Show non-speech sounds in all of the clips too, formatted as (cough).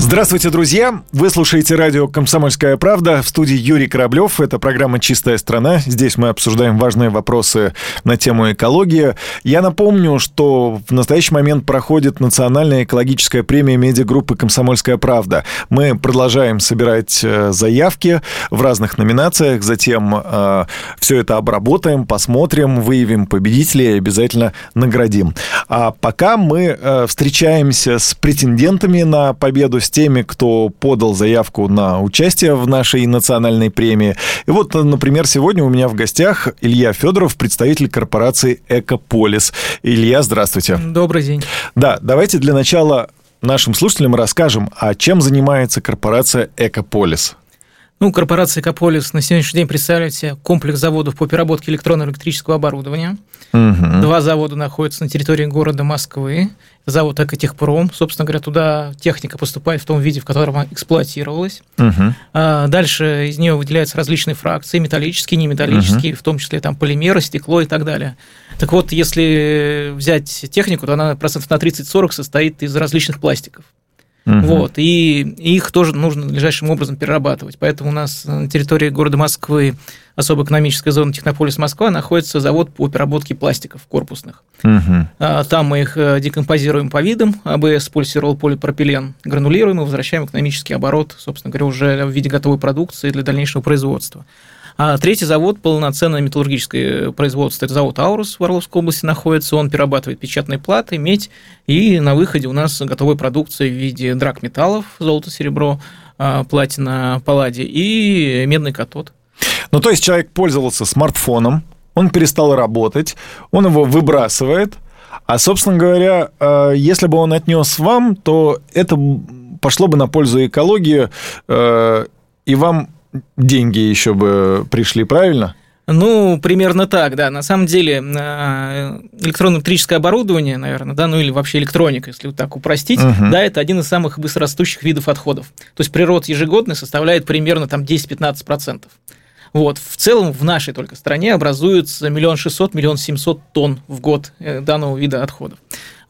Здравствуйте, друзья! Вы слушаете радио «Комсомольская правда» в студии Юрий Кораблев. Это программа «Чистая страна». Здесь мы обсуждаем важные вопросы на тему экологии. Я напомню, что в настоящий момент проходит национальная экологическая премия медиагруппы «Комсомольская правда». Мы продолжаем собирать э, заявки в разных номинациях, затем э, все это обработаем, посмотрим, выявим победителей и обязательно наградим. А пока мы э, встречаемся с претендентами на победу с теми, кто подал заявку на участие в нашей национальной премии. И вот, например, сегодня у меня в гостях Илья Федоров, представитель корпорации «Экополис». Илья, здравствуйте. Добрый день. Да, давайте для начала нашим слушателям расскажем, а чем занимается корпорация «Экополис». Ну, корпорация «Экополис» на сегодняшний день представляет себе комплекс заводов по переработке электронно-электрического оборудования. Угу. Два завода находятся на территории города Москвы. Завод «Экотехпром». Собственно говоря, туда техника поступает в том виде, в котором она эксплуатировалась. Угу. дальше из нее выделяются различные фракции, металлические, неметаллические, угу. в том числе там полимеры, стекло и так далее. Так вот, если взять технику, то она процентов на 30-40 состоит из различных пластиков. Угу. Вот, и их тоже нужно надлежащим образом перерабатывать. Поэтому у нас на территории города Москвы особо экономическая зона Технополис Москва находится завод по переработке пластиков корпусных. Угу. Там мы их э, декомпозируем по видам, АБС, полисирол, полипропилен, гранулируем и возвращаем экономический оборот, собственно говоря, уже в виде готовой продукции для дальнейшего производства. А третий завод, полноценное металлургическое производство, это завод «Аурус» в Орловской области находится. Он перерабатывает печатные платы, медь, и на выходе у нас готовая продукция в виде драгметаллов, золото, серебро, а, платина, палладий и медный катод. Ну, то есть человек пользовался смартфоном, он перестал работать, он его выбрасывает, а, собственно говоря, а, если бы он отнес вам, то это пошло бы на пользу экологии, и вам деньги еще бы пришли, правильно? Ну, примерно так, да. На самом деле, а, электронно-электрическое оборудование, наверное, да, ну или вообще электроника, если вот так упростить, угу. да, это один из самых быстрорастущих видов отходов. То есть природ ежегодно составляет примерно там 10-15%. Вот. В целом в нашей только стране образуется миллион шестьсот, миллион семьсот тонн в год э, данного вида отходов.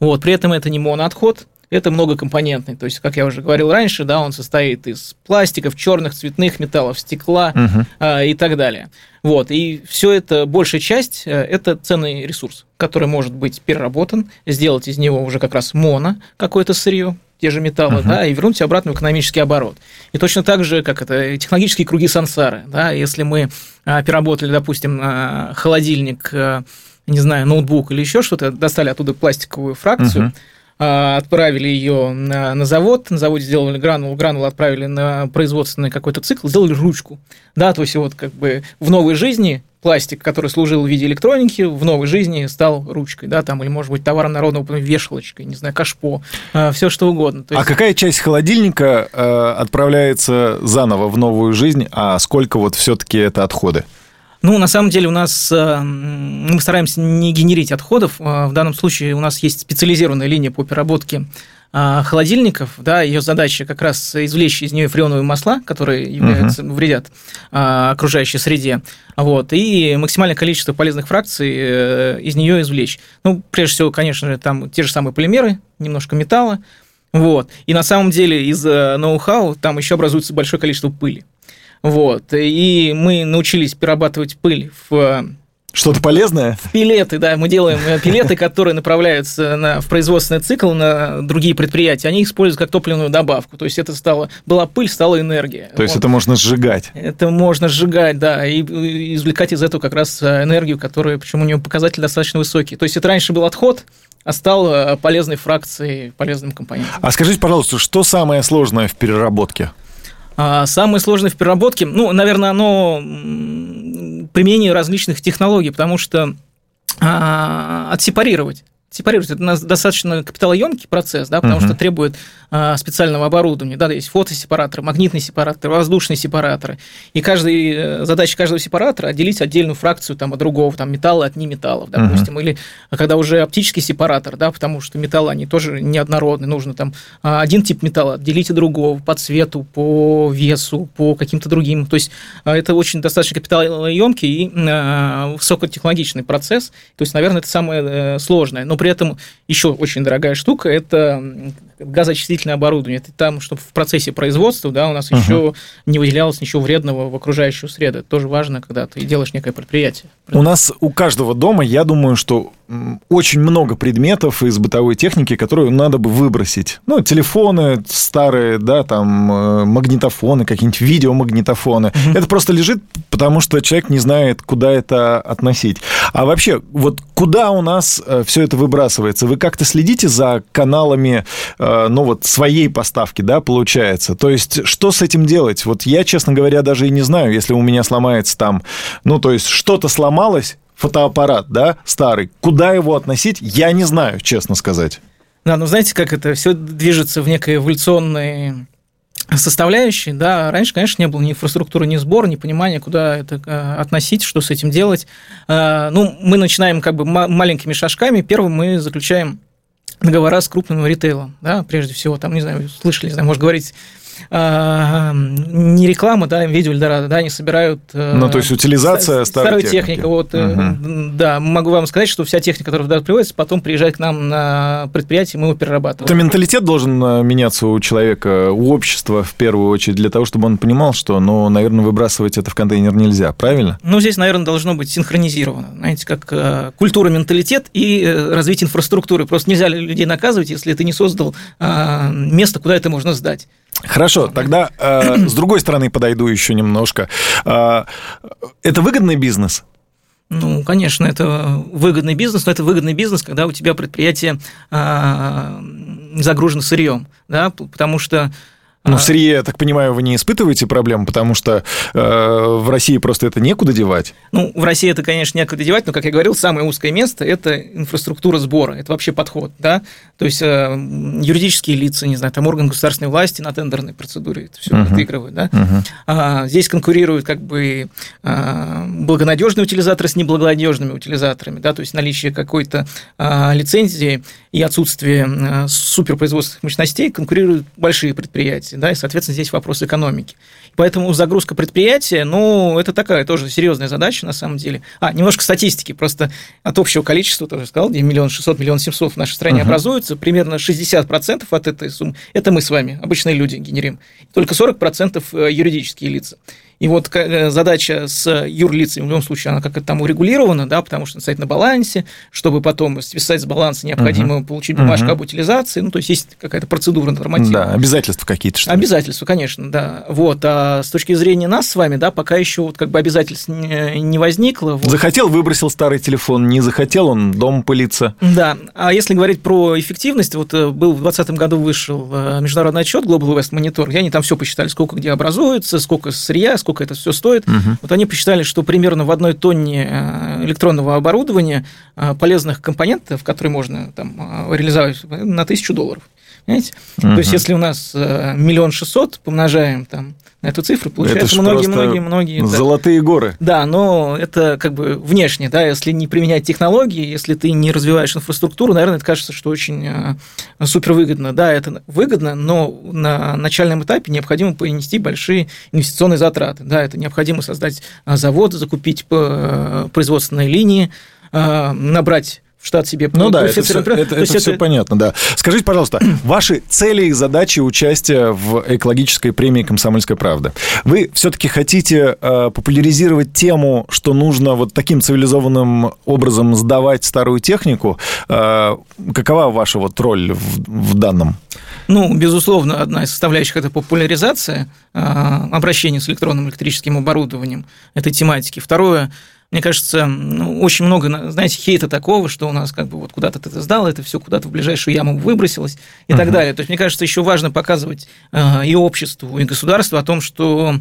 Вот. При этом это не моноотход, это многокомпонентный. То есть, как я уже говорил раньше, да, он состоит из пластиков, черных, цветных металлов, стекла угу. а, и так далее. Вот, и все это, большая часть, э, это ценный ресурс, который может быть переработан, сделать из него уже как раз моно, какое-то сырье, те же металлы, uh-huh. да, и вернуть обратно в экономический оборот. И точно так же, как это технологические круги сансары, да, если мы а, переработали, допустим, а, холодильник, а, не знаю, ноутбук или еще что-то, достали оттуда пластиковую фракцию, uh-huh отправили ее на, на завод, на заводе сделали гранулу, гранулу отправили на производственный какой-то цикл, сделали ручку. Да, то есть вот как бы в новой жизни пластик, который служил в виде электроники, в новой жизни стал ручкой, да, там, или, может быть, товаром народного вешалочкой, не знаю, кашпо, а, все что угодно. То есть... А какая часть холодильника э, отправляется заново в новую жизнь, а сколько вот все-таки это отходы? Ну, на самом деле у нас э, мы стараемся не генерить отходов. Э, в данном случае у нас есть специализированная линия по переработке э, холодильников, да, ее задача как раз извлечь из нее фреоновые масла, которые являются, uh-huh. вредят окружающей среде, вот, и максимальное количество полезных фракций из нее извлечь. Ну, прежде всего, конечно же, там те же самые полимеры, немножко металла, вот, и на самом деле из ноу-хау там еще образуется большое количество пыли. Вот. И мы научились перерабатывать пыль в что-то полезное? В пилеты, да. Мы делаем э, пилеты, которые направляются на, в производственный цикл на другие предприятия. Они используют как топливную добавку. То есть это стало... Была пыль, стала энергия. То вот. есть это можно сжигать? Это можно сжигать, да. И извлекать из этого как раз э, энергию, которая... Причем у нее показатель достаточно высокий. То есть это раньше был отход, а стал э, полезной фракцией, полезным компонентом. А скажите, пожалуйста, что самое сложное в переработке? А самое сложное в переработке, ну, наверное, оно применение различных технологий, потому что а, отсепарировать сепарировать. Это достаточно капиталоемкий процесс, да, потому uh-huh. что требует специального оборудования. Да, есть фотосепараторы, магнитные сепараторы, воздушные сепараторы. И каждый, э, задача каждого сепаратора отделить отдельную фракцию там, от другого, там, металла от неметаллов, допустим. Uh-huh. Или когда уже оптический сепаратор, да, потому что металлы, они тоже неоднородны. Нужно там а, один тип металла отделить от другого по цвету, по весу, по каким-то другим. То есть это очень достаточно капиталоемкий и высокотехнологичный процесс. То есть, наверное, это самое э, сложное. Но при этом еще очень дорогая штука – это газоочистительное оборудование. Это там, чтобы в процессе производства да, у нас uh-huh. еще не выделялось ничего вредного в окружающую среду. Это тоже важно, когда ты делаешь некое предприятие. У нас у каждого дома, я думаю, что очень много предметов из бытовой техники, которые надо бы выбросить. Ну, телефоны старые, да, там э, магнитофоны, какие-нибудь видеомагнитофоны. Uh-huh. Это просто лежит, потому что человек не знает, куда это относить. А вообще, вот куда у нас э, все это выбрасывается? Вы как-то следите за каналами Э, ну вот своей поставки, да, получается. То есть что с этим делать? Вот я, честно говоря, даже и не знаю, если у меня сломается там, ну то есть что-то сломалось, фотоаппарат, да, старый, куда его относить, я не знаю, честно сказать. Да, ну знаете, как это все движется в некой эволюционной составляющей, да, раньше, конечно, не было ни инфраструктуры, ни сбора, ни понимания, куда это э, относить, что с этим делать. Э, ну, мы начинаем как бы маленькими шажками. Первым мы заключаем договора с крупным ритейлом, да, прежде всего, там, не знаю, слышали, не знаю, может говорить а, не реклама, да, видео Эльдорадо, да, они собирают... Э, ну, то есть утилизация старой, старой техники. Вот, угу. Да, могу вам сказать, что вся техника, которая туда приводится, потом приезжает к нам на предприятие, мы его перерабатываем. Это менталитет должен э, меняться у человека, у общества в первую очередь, для того, чтобы он понимал, что, ну, наверное, выбрасывать это в контейнер нельзя, правильно? Ну, здесь, наверное, должно быть синхронизировано, знаете, как культура, менталитет и развитие инфраструктуры. Просто нельзя людей наказывать, если ты не создал место, куда это можно сдать. Хорошо, тогда э, с другой стороны подойду еще немножко. Э, это выгодный бизнес? Ну, конечно, это выгодный бизнес, но это выгодный бизнес, когда у тебя предприятие э, загружено сырьем, да, потому что ну, в сырье, я так понимаю, вы не испытываете проблем, потому что э, в России просто это некуда девать? Ну, в России это, конечно, некуда девать, но, как я говорил, самое узкое место – это инфраструктура сбора, это вообще подход, да, то есть э, юридические лица, не знаю, там орган государственной власти на тендерной процедуре это все uh-huh. отыгрывают, да. Uh-huh. А, здесь конкурируют как бы а, благонадежные утилизаторы с неблагонадежными утилизаторами, да, то есть наличие какой-то а, лицензии и отсутствие а, суперпроизводственных мощностей конкурируют большие предприятия да, и, соответственно, здесь вопрос экономики. Поэтому загрузка предприятия, ну, это такая тоже серьезная задача на самом деле. А, немножко статистики, просто от общего количества, тоже сказал, где миллион шестьсот, миллион семьсот в нашей стране uh-huh. образуется, примерно 60% от этой суммы, это мы с вами, обычные люди, генерим. Только 40% э, юридические лица. И вот э, задача с юрлицами, в любом случае, она как-то там урегулирована, да, потому что стоит на балансе, чтобы потом списать с баланса необходимо угу. получить бумажку угу. об утилизации, ну, то есть есть какая-то процедура нормативная. Да, обязательства какие-то. Что обязательства, конечно, да. Вот, а с точки зрения нас с вами, да, пока еще вот как бы обязательств не возникло. Вот. Захотел, выбросил старый телефон, не захотел, он дом пылится. Да, а если говорить про эффективность, вот э, был в 2020 году вышел э, международный отчет Global West Monitor, где они там все посчитали, сколько где образуется, сколько сырья, сколько сколько это все стоит. Угу. Вот они посчитали, что примерно в одной тонне э, электронного оборудования э, полезных компонентов, которые можно там э, реализовать, на тысячу долларов. Понимаете? Угу. То есть, если у нас миллион шестьсот помножаем там на эту цифру, получается многие-многие-многие... Золотые да. горы. Да, но это как бы внешне, да, если не применять технологии, если ты не развиваешь инфраструктуру, наверное, это кажется, что очень э, супервыгодно. Да, это выгодно, но на начальном этапе необходимо понести большие инвестиционные затраты. Да, это необходимо создать э, завод, закупить э, производственные линии, набрать в штат себе Ну да, это все, это, это, это все понятно, да. Скажите, пожалуйста, (clears throat) ваши цели и задачи участия в экологической премии «Комсомольская правда». Вы все-таки хотите э, популяризировать тему, что нужно вот таким цивилизованным образом сдавать старую технику? Э, какова ваша вот роль в, в данном? Ну, безусловно, одна из составляющих – это популяризация э, обращения с электронным электрическим оборудованием этой тематики. Второе – мне кажется, ну, очень много, знаете, хейта такого, что у нас как бы вот куда-то ты это сдал, это все куда-то в ближайшую яму выбросилось и uh-huh. так далее. То есть, мне кажется, еще важно показывать э, и обществу, и государству о том, что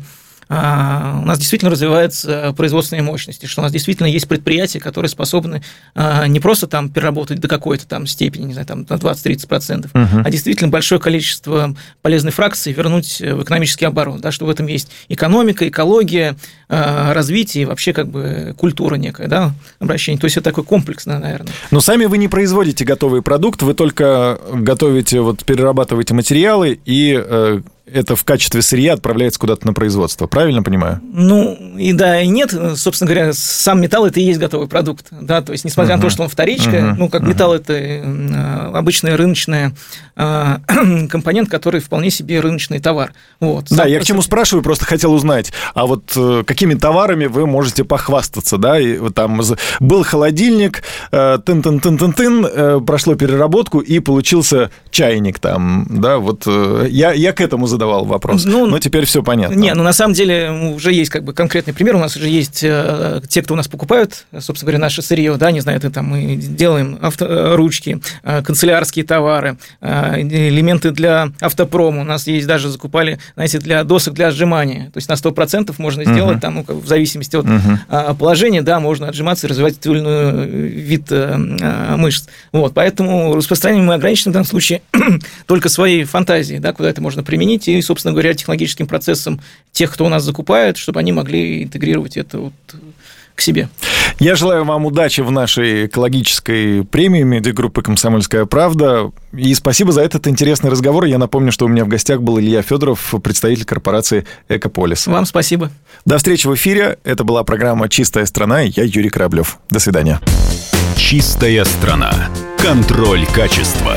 у нас действительно развиваются производственные мощности, что у нас действительно есть предприятия, которые способны а, не просто там переработать до какой-то там степени, не знаю, там на 20-30%, угу. а действительно большое количество полезной фракции вернуть в экономический оборот, да, что в этом есть экономика, экология, развитие, вообще как бы культура некая, да, обращение. То есть это такой комплексное, наверное. Но сами вы не производите готовый продукт, вы только готовите, вот перерабатываете материалы и э, это в качестве сырья отправляется куда-то на производство, правильно понимаю? Ну, и да, и нет. Собственно говоря, сам металл – это и есть готовый продукт. Да? То есть, несмотря uh-huh. на то, что он вторичка, uh-huh. ну, как uh-huh. металл – это э, обычная рыночная э, (clears throat) компонент, который вполне себе рыночный товар. Вот. Да, Сам я к чему спрашиваю, просто хотел узнать, а вот э, какими товарами вы можете похвастаться, да? И, там был холодильник, тын-тын-тын-тын-тын, прошло переработку, и получился чайник там, да? Вот я, я к этому задавал вопрос. Ну, но теперь все понятно. Не, ну на самом деле уже есть как бы конкретный пример. У нас уже есть э, те, кто у нас покупают, собственно говоря, наше сырье, да, не знаю, это там мы делаем авто, э, ручки, э, канцелярские товары, элементы для автопрома. У нас есть даже закупали, знаете, для досок для отжимания. То есть на 100% можно сделать, uh-huh. там, ну, в зависимости от uh-huh. положения, да, можно отжиматься и развивать или иной вид мышц. Вот, поэтому распространение мы ограничены в данном случае (clears throat) только своей фантазией, да, куда это можно применить, и, собственно говоря, технологическим процессом тех, кто у нас закупает, чтобы они могли интегрировать это вот к себе. Я желаю вам удачи в нашей экологической премии медиагруппы «Комсомольская правда». И спасибо за этот интересный разговор. Я напомню, что у меня в гостях был Илья Федоров, представитель корпорации «Экополис». Вам спасибо. До встречи в эфире. Это была программа «Чистая страна». Я Юрий Кораблев. До свидания. «Чистая страна». Контроль качества.